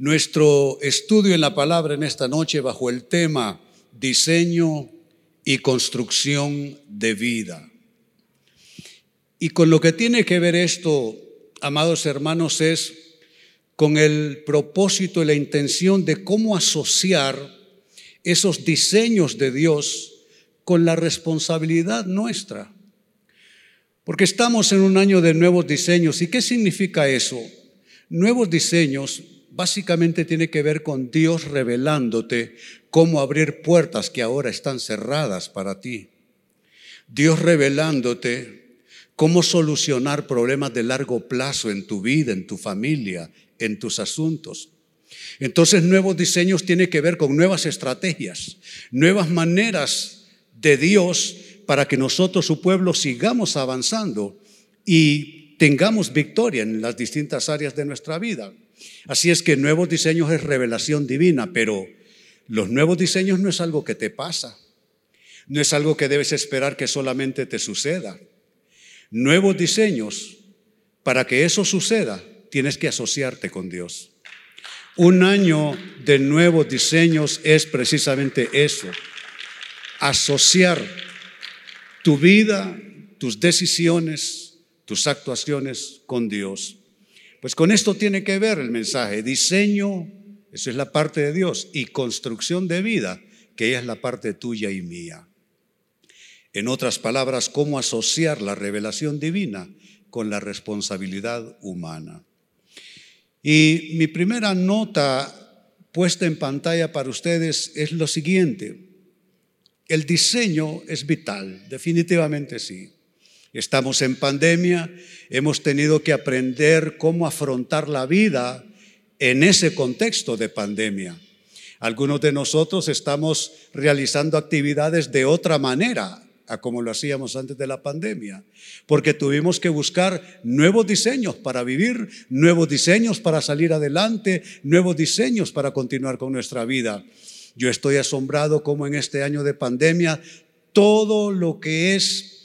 nuestro estudio en la palabra en esta noche bajo el tema diseño y construcción de vida. Y con lo que tiene que ver esto, amados hermanos, es con el propósito y la intención de cómo asociar esos diseños de Dios con la responsabilidad nuestra. Porque estamos en un año de nuevos diseños. ¿Y qué significa eso? Nuevos diseños básicamente tiene que ver con Dios revelándote cómo abrir puertas que ahora están cerradas para ti. Dios revelándote cómo solucionar problemas de largo plazo en tu vida, en tu familia, en tus asuntos. Entonces, nuevos diseños tiene que ver con nuevas estrategias, nuevas maneras de Dios para que nosotros, su pueblo, sigamos avanzando y tengamos victoria en las distintas áreas de nuestra vida. Así es que nuevos diseños es revelación divina, pero los nuevos diseños no es algo que te pasa, no es algo que debes esperar que solamente te suceda. Nuevos diseños, para que eso suceda, tienes que asociarte con Dios. Un año de nuevos diseños es precisamente eso, asociar tu vida, tus decisiones, tus actuaciones con Dios. Pues con esto tiene que ver el mensaje. Diseño, eso es la parte de Dios, y construcción de vida, que es la parte tuya y mía. En otras palabras, cómo asociar la revelación divina con la responsabilidad humana. Y mi primera nota puesta en pantalla para ustedes es lo siguiente. El diseño es vital, definitivamente sí. Estamos en pandemia, hemos tenido que aprender cómo afrontar la vida en ese contexto de pandemia. Algunos de nosotros estamos realizando actividades de otra manera a como lo hacíamos antes de la pandemia, porque tuvimos que buscar nuevos diseños para vivir, nuevos diseños para salir adelante, nuevos diseños para continuar con nuestra vida. Yo estoy asombrado como en este año de pandemia todo lo que es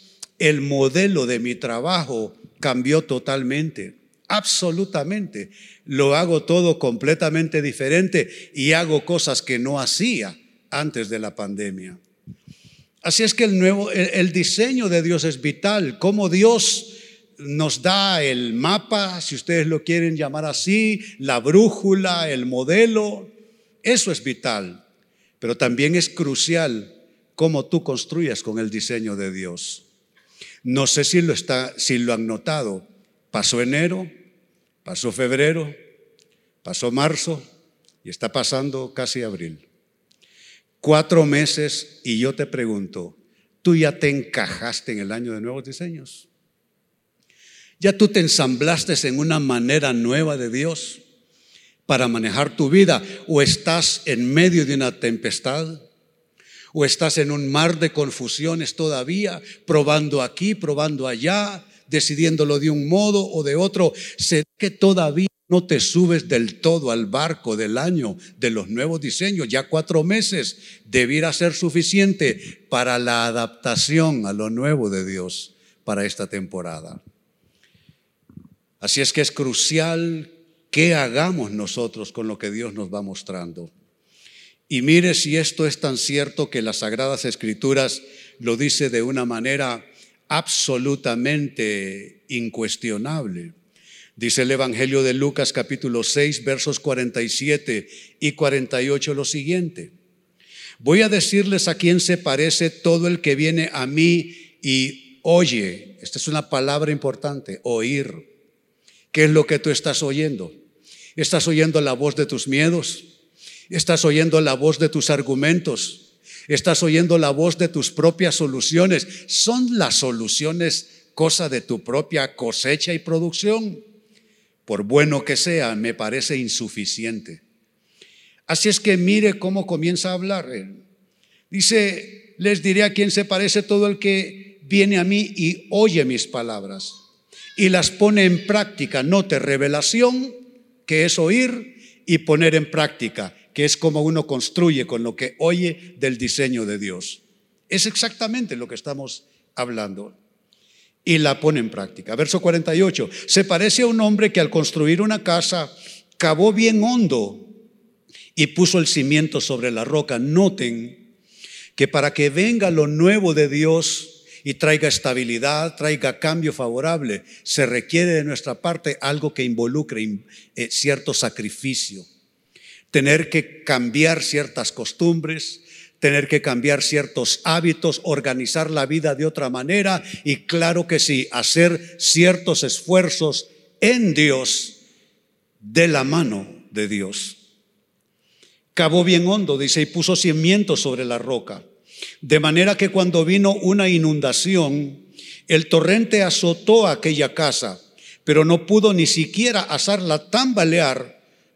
el modelo de mi trabajo cambió totalmente, absolutamente. Lo hago todo completamente diferente y hago cosas que no hacía antes de la pandemia. Así es que el nuevo el, diseño de Dios es vital, como Dios nos da el mapa, si ustedes lo quieren llamar así, la brújula, el modelo, eso es vital, pero también es crucial cómo tú construyas con el diseño de Dios. No sé si lo, está, han notado. Pasó enero, pasó febrero, pasó marzo y está pasando casi abril. Cuatro meses y yo te pregunto, ¿tú ya te encajaste en el año de nuevos diseños? ¿Ya tú te ensamblaste en una manera nueva de Dios para manejar tu vida o estás en medio de una tempestad? O estás en un mar de confusiones todavía, probando aquí, probando allá, decidiéndolo de un modo o de otro. Sé que todavía no te subes del todo al barco del año de los nuevos diseños. Ya cuatro meses debiera ser suficiente para la adaptación a lo nuevo de Dios para esta temporada. Así es que es crucial que hagamos nosotros con lo que Dios nos va mostrando. Y mire si esto es tan cierto que las Sagradas Escrituras lo dice de una manera absolutamente incuestionable. Dice el Evangelio de Lucas capítulo 6 versos 47 y 48 lo siguiente. Voy a decirles a quién se parece todo el que viene a mí y oye. Esta es una palabra importante, oír. ¿Qué es lo que tú estás oyendo? ¿Estás oyendo la voz de tus miedos? Estás oyendo la voz de tus argumentos. Estás oyendo la voz de tus propias soluciones. ¿Son las soluciones cosa de tu propia cosecha y producción? Por bueno que sea, me parece insuficiente. Así es que mire cómo comienza a hablar. Dice, les diré a quién se parece todo el que viene a mí y oye mis palabras y las pone en práctica. Note revelación, que es oír, y poner en práctica que es como uno construye con lo que oye del diseño de Dios. Es exactamente lo que estamos hablando. Y la pone en práctica. Verso 48. Se parece a un hombre que al construir una casa cavó bien hondo y puso el cimiento sobre la roca. Noten que para que venga lo nuevo de Dios y traiga estabilidad, traiga cambio favorable, se requiere de nuestra parte algo que involucre eh, cierto sacrificio. Tener que cambiar ciertas costumbres, tener que cambiar ciertos hábitos, organizar la vida de otra manera y claro que sí, hacer ciertos esfuerzos en Dios de la mano de Dios. Cavó bien hondo, dice, y puso cimientos sobre la roca. De manera que cuando vino una inundación, el torrente azotó aquella casa, pero no pudo ni siquiera hacerla tambalear,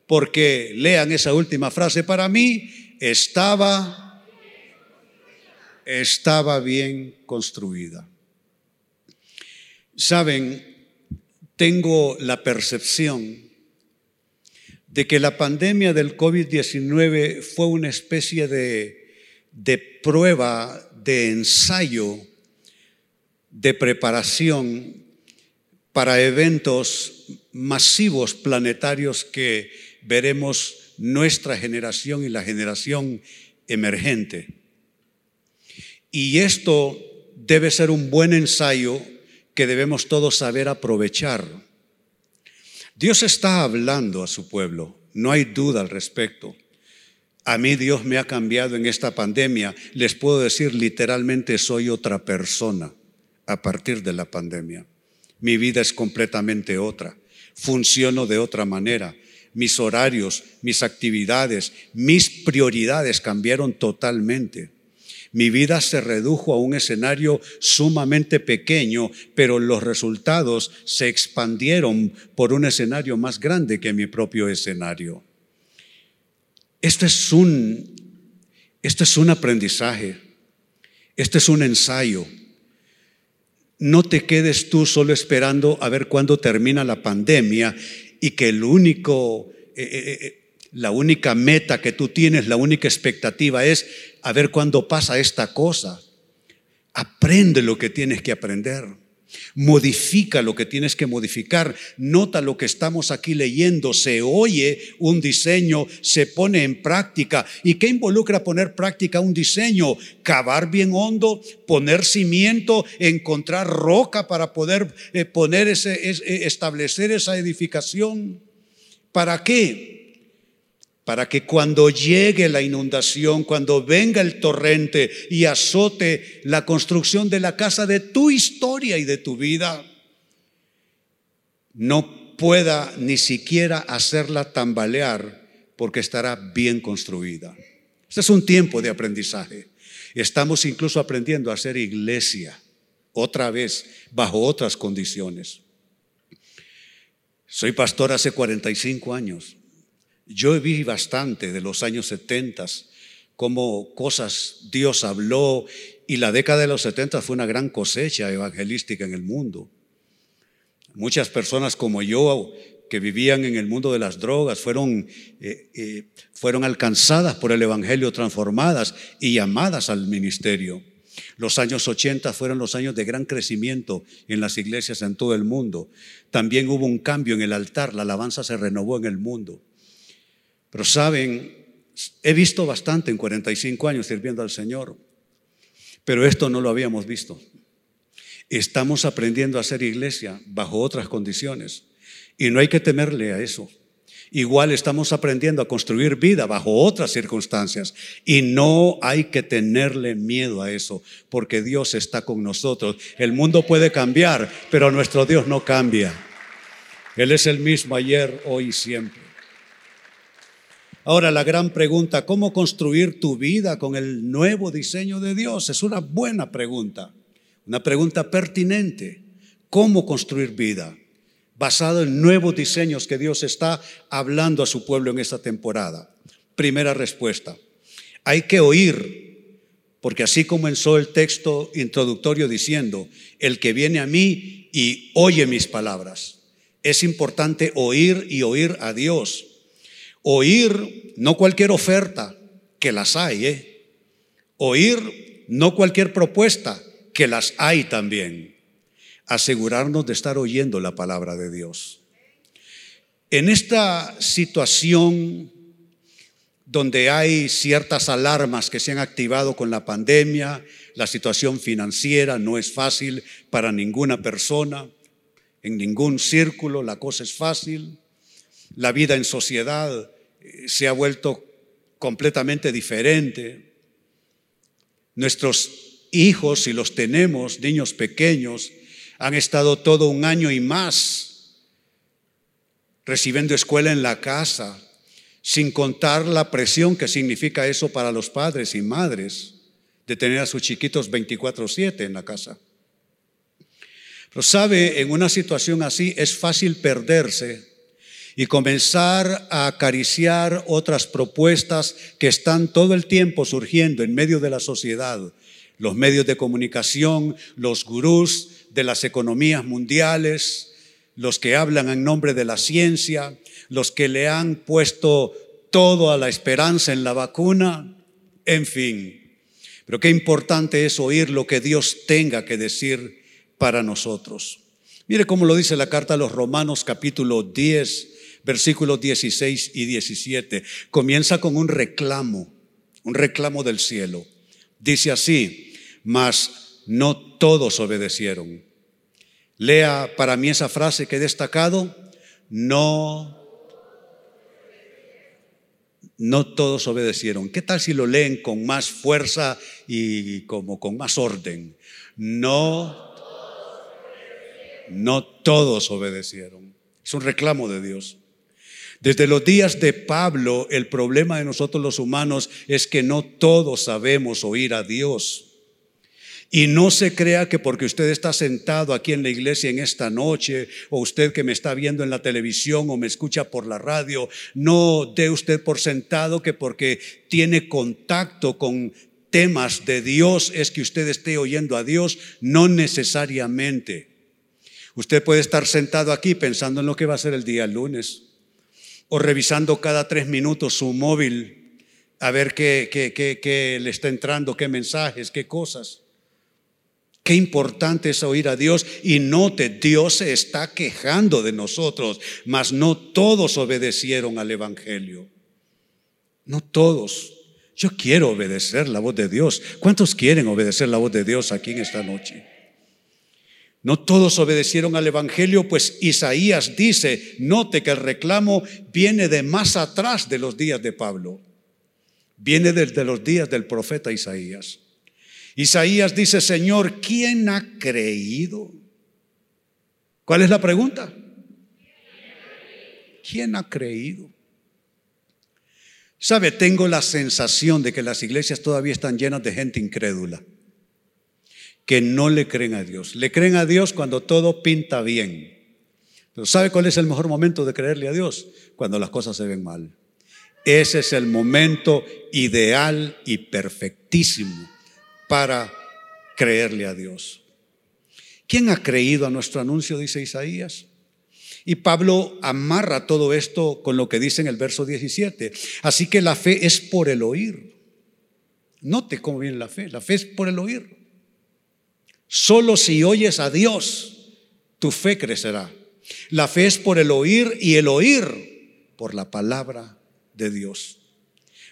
porque lean esa última frase para mí, estaba estaba bien construida. Saben, tengo la percepción de que la pandemia del COVID-19 fue una especie de, de prueba, de ensayo, de preparación para eventos masivos planetarios que veremos nuestra generación y la generación emergente. Y esto debe ser un buen ensayo que debemos todos saber aprovechar. Dios está hablando a su pueblo, no hay duda al respecto. A mí Dios me ha cambiado en esta pandemia. Les puedo decir literalmente soy otra persona a partir de la pandemia. Mi vida es completamente otra. Funciono de otra manera. Mis horarios, mis actividades, mis prioridades cambiaron totalmente. Mi vida se redujo a un escenario sumamente pequeño, pero los resultados se expandieron por un escenario más grande que mi propio escenario. Este es un, es un aprendizaje, este es un ensayo. No te quedes tú solo esperando a ver cuándo termina la pandemia y que el único, eh, eh, eh, la única meta que tú tienes, la única expectativa es a ver cuándo pasa esta cosa. Aprende lo que tienes que aprender. Modifica lo que tienes que modificar. Nota lo que estamos aquí leyendo. Se oye un diseño, se pone en práctica. ¿Y qué involucra poner práctica un diseño? Cavar bien hondo, poner cimiento, encontrar roca para poder eh, poner ese, establecer esa edificación. ¿Para qué? Para que cuando llegue la inundación, cuando venga el torrente y azote la construcción de la casa de tu historia y de tu vida, no pueda ni siquiera hacerla tambalear porque estará bien construida. Este es un tiempo de aprendizaje. Estamos incluso aprendiendo a hacer iglesia otra vez bajo otras condiciones. Soy pastor hace 45 años. Yo vi bastante de los años 70, cómo cosas Dios habló y la década de los 70 fue una gran cosecha evangelística en el mundo. Muchas personas como yo que vivían en el mundo de las drogas fueron, eh, eh, fueron alcanzadas por el Evangelio, transformadas y llamadas al ministerio. Los años 80 fueron los años de gran crecimiento en las iglesias en todo el mundo. También hubo un cambio en el altar, la alabanza se renovó en el mundo. Pero saben, he visto bastante en 45 años sirviendo al Señor, pero esto no lo habíamos visto. Estamos aprendiendo a hacer iglesia bajo otras condiciones y no hay que temerle a eso. Igual estamos aprendiendo a construir vida bajo otras circunstancias y no hay que tenerle miedo a eso porque Dios está con nosotros. El mundo puede cambiar, pero nuestro Dios no cambia. Él es el mismo ayer, hoy y siempre. Ahora la gran pregunta, ¿cómo construir tu vida con el nuevo diseño de Dios? Es una buena pregunta, una pregunta pertinente. ¿Cómo construir vida? Basado en nuevos diseños que Dios está hablando a su pueblo en esta temporada. Primera respuesta, hay que oír, porque así comenzó el texto introductorio diciendo, el que viene a mí y oye mis palabras. Es importante oír y oír a Dios Oír no cualquier oferta, que las hay, ¿eh? Oír no cualquier propuesta, que las hay también. Asegurarnos de estar oyendo la palabra de Dios. En esta situación donde hay ciertas alarmas que se han activado con la pandemia, la situación financiera no es fácil para ninguna persona, en ningún círculo la cosa es fácil, la vida en sociedad eh, se ha vuelto completamente diferente. Nuestros hijos, si los tenemos, niños pequeños, han estado todo un año y más recibiendo escuela en la casa, sin contar la presión que significa eso para los padres y madres de tener a sus chiquitos 24/7 en la casa. Pero sabe, en una situación así es fácil perderse y comenzar a acariciar otras propuestas que están todo el tiempo surgiendo en medio de la sociedad, los medios de comunicación, los gurús de las economías mundiales, los que hablan en nombre de la ciencia, los que le han puesto todo a la esperanza en la vacuna, en fin. Pero qué importante es oír lo que Dios tenga que decir para nosotros. Mire cómo lo dice la carta a los Romanos capítulo 10, versículos 16 y 17. Comienza con un reclamo, un reclamo del cielo. Dice así, mas no todos obedecieron. Lea para mí esa frase que he destacado, no no todos obedecieron. ¿Qué tal si lo leen con más fuerza y como con más orden? No, no todos obedecieron. Es un reclamo de Dios. Desde los días de Pablo, el problema de nosotros los humanos es que no todos sabemos oír a Dios. Y no se crea que porque usted está sentado aquí en la iglesia en esta noche, o usted que me está viendo en la televisión o me escucha por la radio, no dé usted por sentado que porque tiene contacto con temas de Dios es que usted esté oyendo a Dios, no necesariamente. Usted puede estar sentado aquí pensando en lo que va a ser el día lunes, o revisando cada tres minutos su móvil a ver qué, qué, qué, le está entrando, qué mensajes, qué cosas. Qué importante es oír a Dios y note, Dios se está quejando de nosotros, mas no todos obedecieron al Evangelio. No todos. Yo quiero obedecer la voz de Dios. ¿Cuántos quieren obedecer la voz de Dios aquí en esta noche? No todos obedecieron al Evangelio, pues Isaías dice, note que el reclamo viene de más atrás de los días de Pablo, viene desde los días del profeta Isaías. Isaías dice, Señor, ¿quién ha creído? ¿Cuál es la pregunta? ¿Quién ha creído? Sabe, tengo la sensación de que las iglesias todavía están llenas de gente incrédula, que no le creen a Dios. Le creen a Dios cuando todo pinta bien. Pero ¿sabe cuál es el mejor momento de creerle a Dios? Cuando las cosas se ven mal. Ese es el momento ideal y perfectísimo para creerle a Dios. ¿Quién ha creído a nuestro anuncio? Dice Isaías. Y Pablo amarra todo esto con lo que dice en el verso 17. Así que la fe es por el oír. Note cómo viene la fe. La fe es por el oír. Solo si oyes a Dios, tu fe crecerá. La fe es por el oír y el oír por la palabra de Dios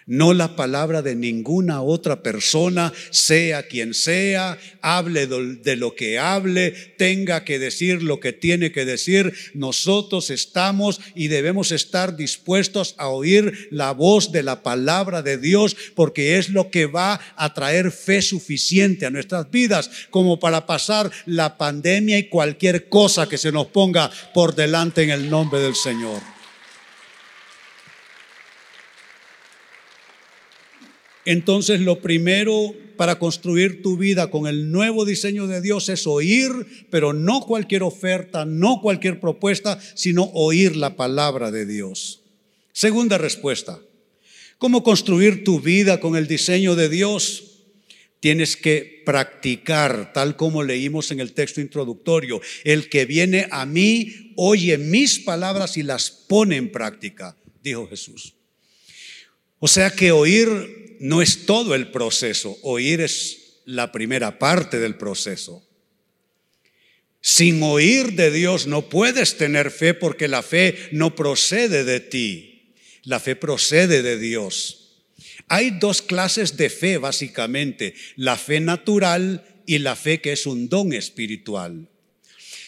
no la palabra de ninguna otra persona, sea quien sea, hable de lo que hable, tenga que decir lo que tiene que decir. Nosotros estamos y debemos estar dispuestos a oír la voz de la palabra de Dios porque es lo que va a traer fe suficiente a nuestras vidas como para pasar la pandemia y cualquier cosa que se nos ponga por delante en el nombre del Señor. Entonces lo primero para construir tu vida con el nuevo diseño de Dios es oír, pero no cualquier oferta, no cualquier propuesta, sino oír la palabra de Dios. Segunda respuesta, ¿cómo construir tu vida con el diseño de Dios? Tienes que practicar, tal como leímos en el texto introductorio. El que viene a mí oye mis palabras y las pone en práctica, dijo Jesús. O sea que oír no es todo el proceso, oír es la primera parte del proceso. Sin oír de Dios no puedes tener fe porque la fe no procede de ti. La fe procede de Dios. Hay dos clases de fe básicamente, la fe natural y la fe que es un don espiritual.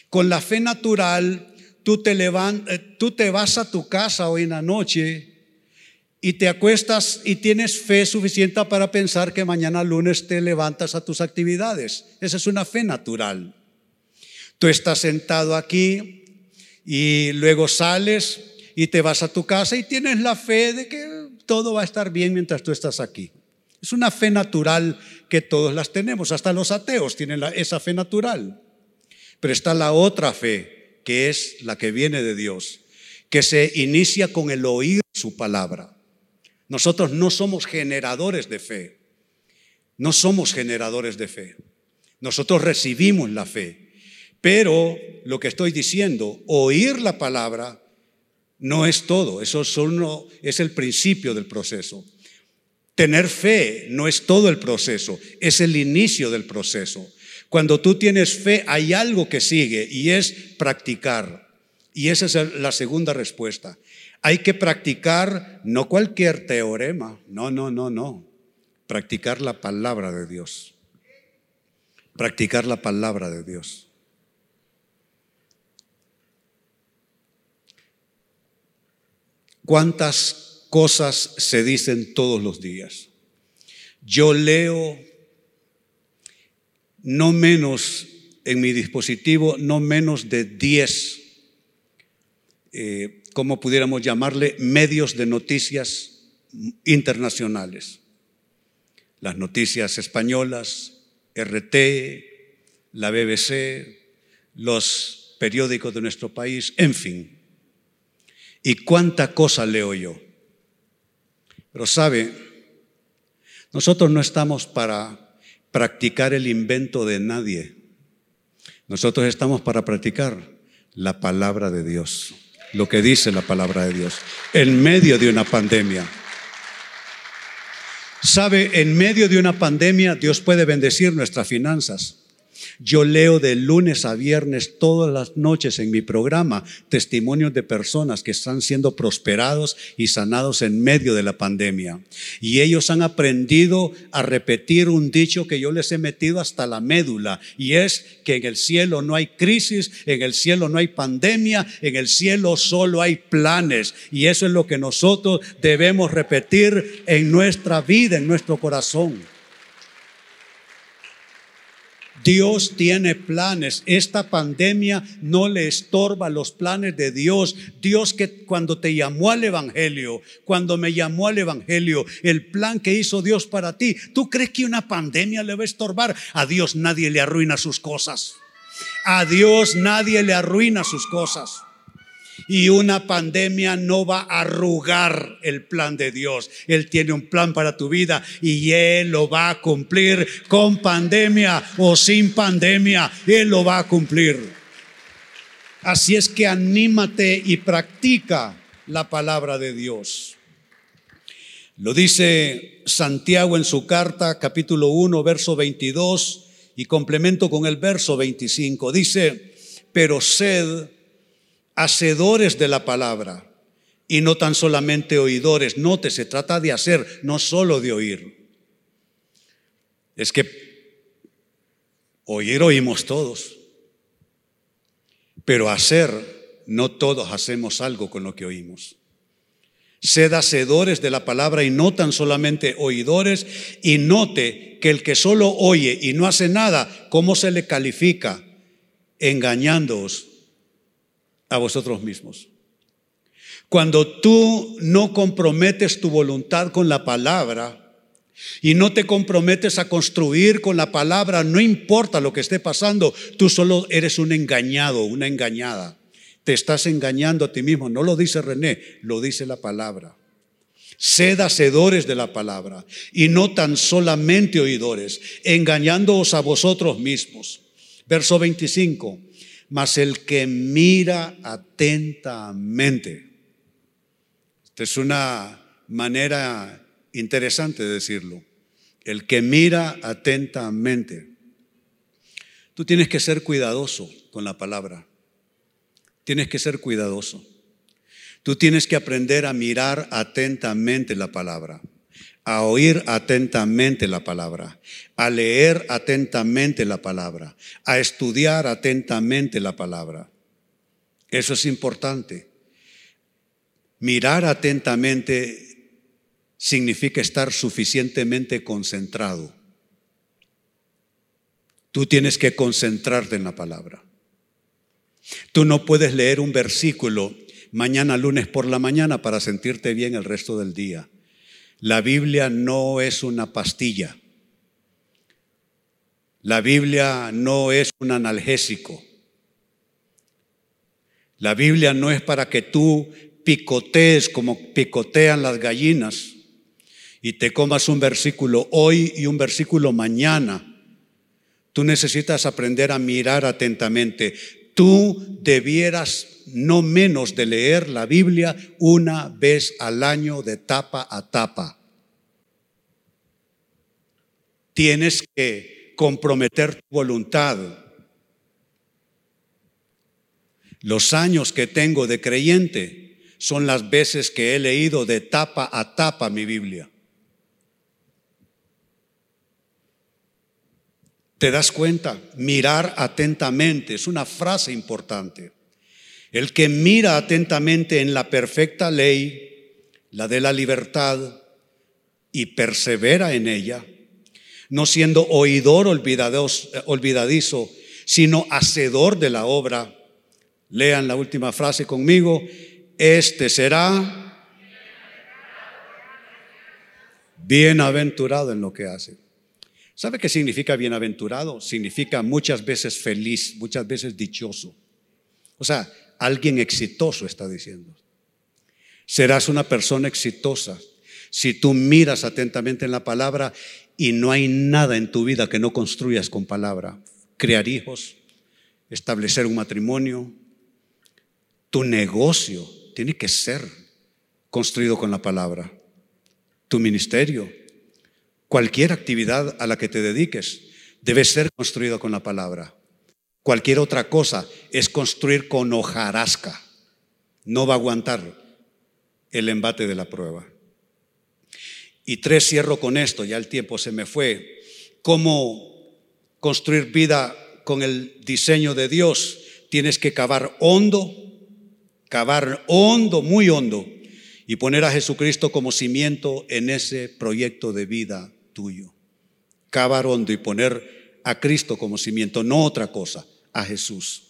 Con la fe natural, tú te, eh, tú te vas a tu casa hoy en la noche y te acuestas y tienes fe suficiente para pensar que mañana lunes te levantas a tus actividades. Esa es una fe natural. Tú estás sentado aquí y luego sales y te vas a tu casa y tienes la fe de que todo va a estar bien mientras tú estás aquí. Es una fe natural que todos las tenemos, hasta los ateos tienen esa fe natural. Pero está la otra fe, que es la que viene de Dios, que se inicia con el oír su palabra. Nosotros no somos generadores de fe. No somos generadores de fe. Nosotros recibimos la fe. Pero lo que estoy diciendo, oír la palabra no es todo. Eso solo es el principio del proceso. Tener fe no es todo el proceso, es el inicio del proceso. Cuando tú tienes fe hay algo que sigue y es practicar. Y esa es la segunda respuesta. Hay que practicar no cualquier teorema, no, no, no, no. Practicar la palabra de Dios. Practicar la palabra de Dios. ¿Cuántas cosas se dicen todos los días? Yo leo no menos en mi dispositivo, no menos de 10 eh, como pudiéramos llamarle, medios de noticias internacionales. Las noticias españolas, RT, la BBC, los periódicos de nuestro país, en fin. ¿Y cuánta cosa leo yo? Pero sabe, nosotros no estamos para practicar el invento de nadie. Nosotros estamos para practicar la palabra de Dios lo que dice la palabra de Dios, en medio de una pandemia. Sabe, en medio de una pandemia Dios puede bendecir nuestras finanzas. Yo leo de lunes a viernes todas las noches en mi programa testimonios de personas que están siendo prosperados y sanados en medio de la pandemia. Y ellos han aprendido a repetir un dicho que yo les he metido hasta la médula y es que en el cielo no hay crisis, en el cielo no hay pandemia, en el cielo solo hay planes. Y eso es lo que nosotros debemos repetir en nuestra vida, en nuestro corazón. Dios tiene planes. Esta pandemia no le estorba los planes de Dios. Dios que cuando te llamó al Evangelio, cuando me llamó al Evangelio, el plan que hizo Dios para ti, ¿tú crees que una pandemia le va a estorbar? A Dios nadie le arruina sus cosas. A Dios nadie le arruina sus cosas. Y una pandemia no va a arrugar el plan de Dios. Él tiene un plan para tu vida y Él lo va a cumplir con pandemia o sin pandemia. Él lo va a cumplir. Así es que anímate y practica la palabra de Dios. Lo dice Santiago en su carta, capítulo 1, verso 22, y complemento con el verso 25. Dice, pero sed hacedores de la palabra y no tan solamente oidores. Note, se trata de hacer, no solo de oír. Es que oír oímos todos, pero hacer, no todos hacemos algo con lo que oímos. Sed hacedores de la palabra y no tan solamente oidores. Y note que el que solo oye y no hace nada, ¿cómo se le califica? Engañándoos a vosotros mismos. Cuando tú no comprometes tu voluntad con la palabra y no te comprometes a construir con la palabra, no importa lo que esté pasando, tú solo eres un engañado, una engañada. Te estás engañando a ti mismo. No lo dice René, lo dice la palabra. Sed hacedores de la palabra y no tan solamente oidores, engañándoos a vosotros mismos. Verso 25 mas el que mira atentamente. Esta es una manera interesante de decirlo. El que mira atentamente. Tú tienes que ser cuidadoso con la palabra. Tienes que ser cuidadoso. Tú tienes que aprender a mirar atentamente la palabra, a oír atentamente la palabra, a leer atentamente la palabra, a estudiar atentamente la palabra. Eso es importante. Mirar atentamente significa estar suficientemente concentrado. Tú tienes que concentrarte en la palabra. Tú no puedes leer un versículo mañana lunes por la mañana para sentirte bien el resto del día. La Biblia no es una pastilla. La Biblia no es un analgésico. La Biblia no es para que tú picotees como picotean las gallinas y te comas un versículo hoy y un versículo mañana. Tú necesitas aprender a mirar atentamente. Tú debieras no menos de leer la Biblia una vez al año de tapa a tapa. Tienes que comprometer tu voluntad. Los años que tengo de creyente son las veces que he leído de tapa a tapa mi Biblia. ¿Te das cuenta? Mirar atentamente es una frase importante. El que mira atentamente en la perfecta ley, la de la libertad, y persevera en ella, no siendo oidor olvidadizo, sino hacedor de la obra. Lean la última frase conmigo. Este será bienaventurado en lo que hace. ¿Sabe qué significa bienaventurado? Significa muchas veces feliz, muchas veces dichoso. O sea, Alguien exitoso está diciendo. Serás una persona exitosa si tú miras atentamente en la palabra y no hay nada en tu vida que no construyas con palabra. Crear hijos, establecer un matrimonio, tu negocio tiene que ser construido con la palabra. Tu ministerio, cualquier actividad a la que te dediques, debe ser construido con la palabra. Cualquier otra cosa es construir con hojarasca. No va a aguantar el embate de la prueba. Y tres, cierro con esto, ya el tiempo se me fue. ¿Cómo construir vida con el diseño de Dios? Tienes que cavar hondo, cavar hondo, muy hondo, y poner a Jesucristo como cimiento en ese proyecto de vida tuyo. Cavar hondo y poner a Cristo como cimiento, no otra cosa, a Jesús.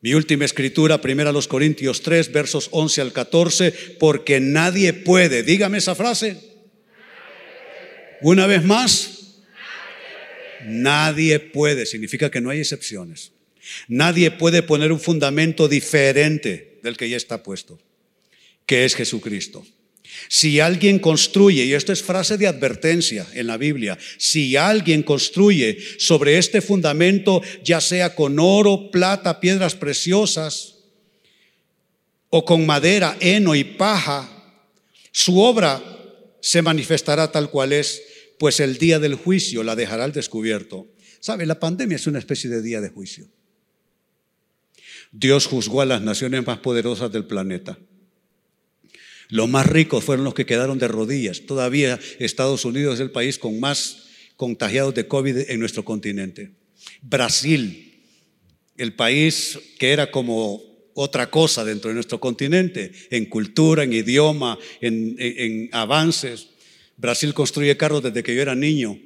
Mi última escritura, primera los Corintios 3, versos 11 al 14, porque nadie puede, dígame esa frase. Una vez más, nadie puede, significa que no hay excepciones. Nadie puede poner un fundamento diferente del que ya está puesto, que es Jesucristo. Si alguien construye, y esto es frase de advertencia en la Biblia, si alguien construye sobre este fundamento, ya sea con oro, plata, piedras preciosas, o con madera, heno y paja, su obra se manifestará tal cual es, pues el día del juicio la dejará al descubierto. ¿Sabe? La pandemia es una especie de día de juicio. Dios juzgó a las naciones más poderosas del planeta. Los más ricos fueron los que quedaron de rodillas. Todavía Estados Unidos es el país con más contagiados de COVID en nuestro continente. Brasil, el país que era como otra cosa dentro de nuestro continente, en cultura, en idioma, en, avances. Brasil construye carros desde que yo era niño.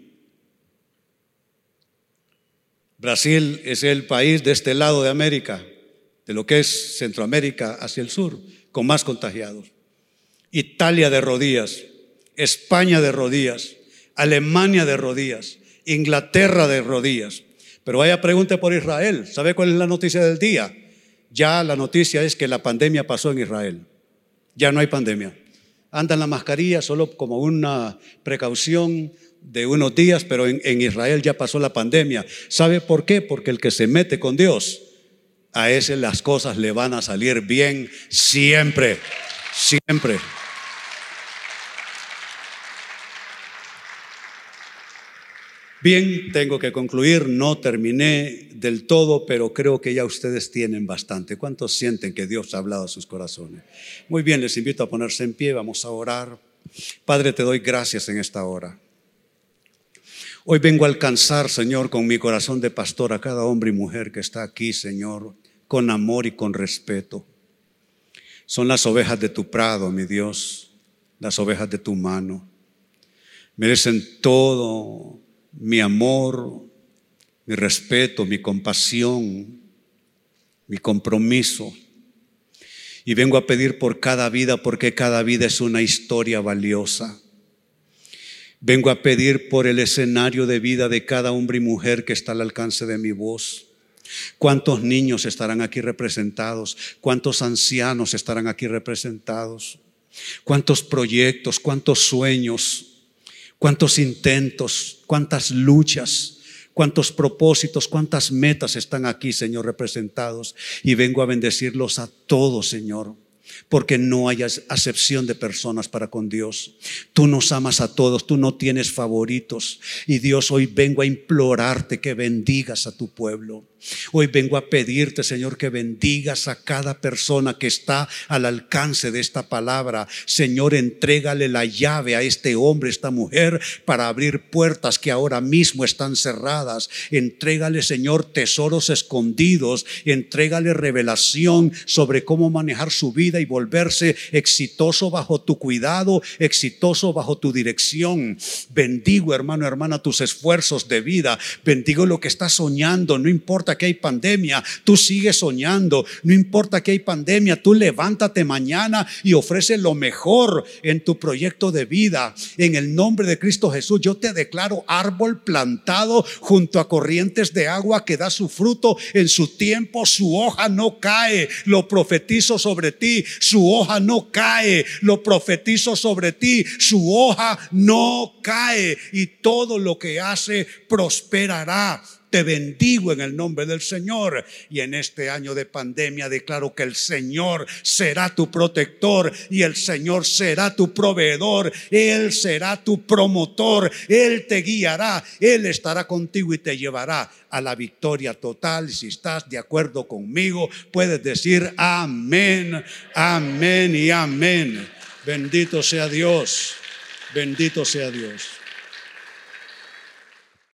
Brasil es el país de este lado de América, de lo que es Centroamérica hacia el sur, con más contagiados. Italia de rodillas, España de rodillas, Alemania de rodillas, Inglaterra de rodillas. Pero vaya pregunte por Israel. ¿Sabe cuál es la noticia del día? Ya la noticia es que la pandemia pasó en Israel. Ya no hay pandemia. Andan la mascarilla solo como una precaución de unos días, pero en, en, Israel ya pasó la pandemia. ¿Sabe por qué? Porque el que se mete con Dios, a ese las cosas le van a salir bien siempre, siempre. Bien, tengo que concluir, no terminé del todo, pero creo que ya ustedes tienen bastante. ¿Cuántos sienten que Dios ha hablado a sus corazones? Muy bien, les invito a ponerse en pie, vamos a orar. Padre, te doy gracias en esta hora. Hoy vengo a alcanzar, Señor, con mi corazón de pastor a cada hombre y mujer que está aquí, Señor, con amor y con respeto. Son las ovejas de tu prado, mi Dios, las ovejas de tu mano. Merecen todo mi amor, mi respeto, mi compasión, mi compromiso. Y vengo a pedir por cada vida porque cada vida es una historia valiosa. Vengo a pedir por el escenario de vida de cada hombre y mujer que está al alcance de mi voz. ¿Cuántos niños estarán aquí representados? ¿Cuántos ancianos estarán aquí representados? ¿Cuántos proyectos? ¿Cuántos sueños? cuántos intentos, cuántas luchas, cuántos propósitos, cuántas metas están aquí, Señor, representados. Y vengo a bendecirlos a todos, Señor porque no hay acepción de personas para con Dios. Tú nos amas a todos, tú no tienes favoritos. Y Dios, hoy vengo a implorarte que bendigas a tu pueblo. Hoy vengo a pedirte, Señor, que bendigas a cada persona que está al alcance de esta palabra. Señor, entrégale la llave a este hombre, esta mujer, para abrir puertas que ahora mismo están cerradas. Entrégale, Señor, tesoros escondidos. Entrégale revelación sobre cómo manejar su vida y volverse exitoso bajo tu cuidado, exitoso bajo tu dirección. Bendigo, hermano, hermana, tus esfuerzos de vida. Bendigo lo que estás soñando. No importa que hay pandemia, tú sigues soñando. No importa que hay pandemia, tú levántate mañana y ofrece lo mejor en tu proyecto de vida. En el nombre de Cristo Jesús, yo te declaro árbol plantado junto a corrientes de agua que da su fruto en su tiempo, su hoja no cae. Lo profetizo sobre ti, su hoja no cae. Lo profetizo sobre ti, su hoja no cae. Y todo lo que hace prosperará te bendigo en el nombre del Señor. Y en este año de pandemia declaro que el Señor será tu protector y el Señor será tu proveedor. Él será tu promotor. Él te guiará. Él estará contigo y te llevará a la victoria total. Si estás de acuerdo conmigo, puedes decir amén, amén y amén. Bendito sea Dios. Bendito sea Dios.